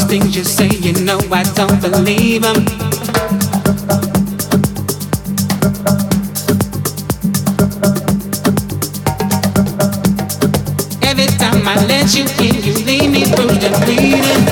These things you say, you know I don't believe them. Every time I let you in, you leave me bruised and bleeding.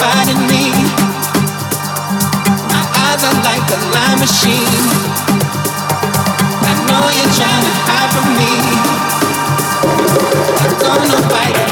Fighting me. My eyes are like a lime machine. I know you're trying to hide from me. I'm gonna fight.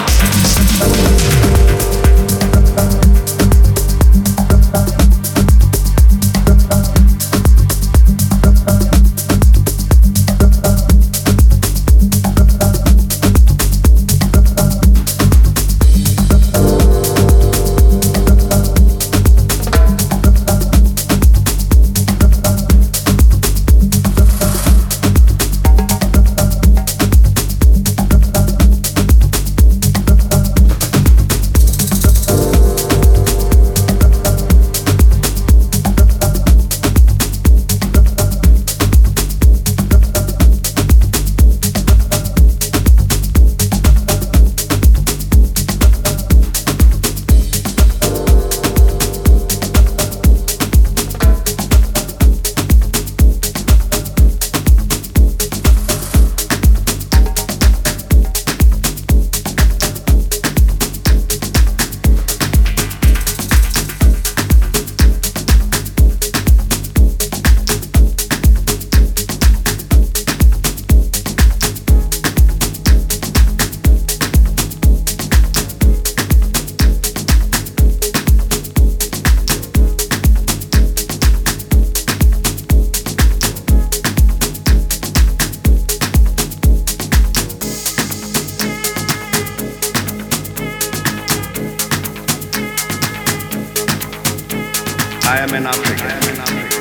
Famine Africa. Famine Africa.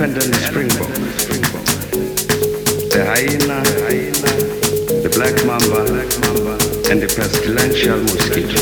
elephant and the springbok, the hyena, the black mamba, and the pestilential mosquito.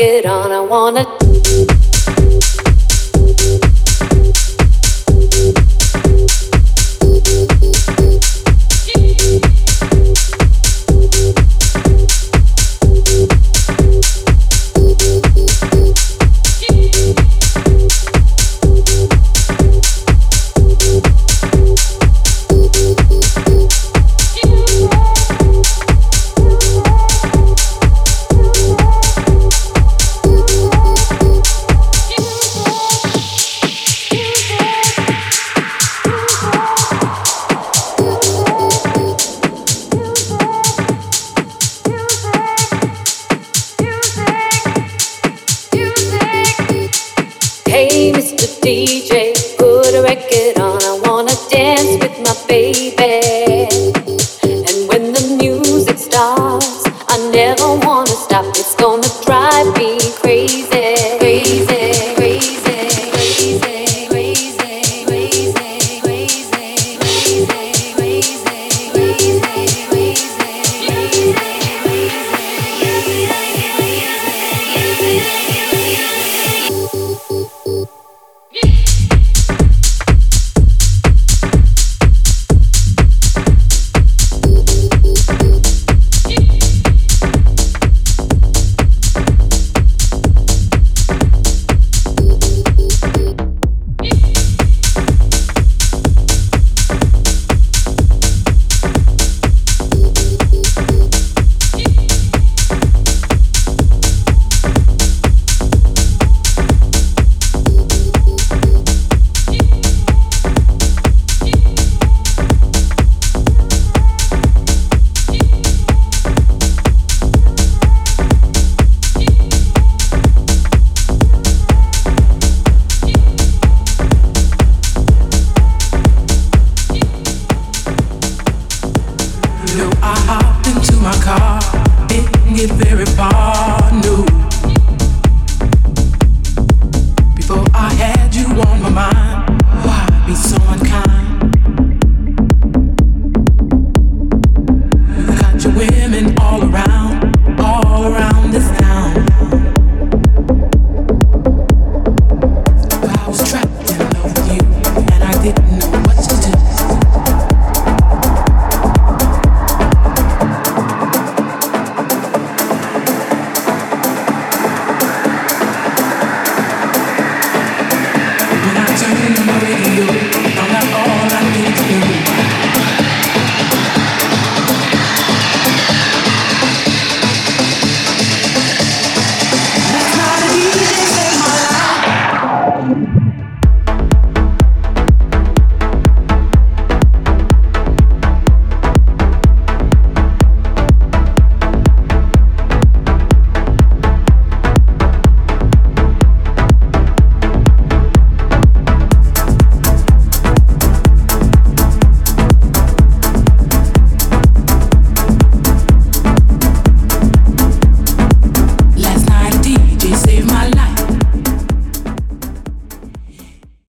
Record on, I wanna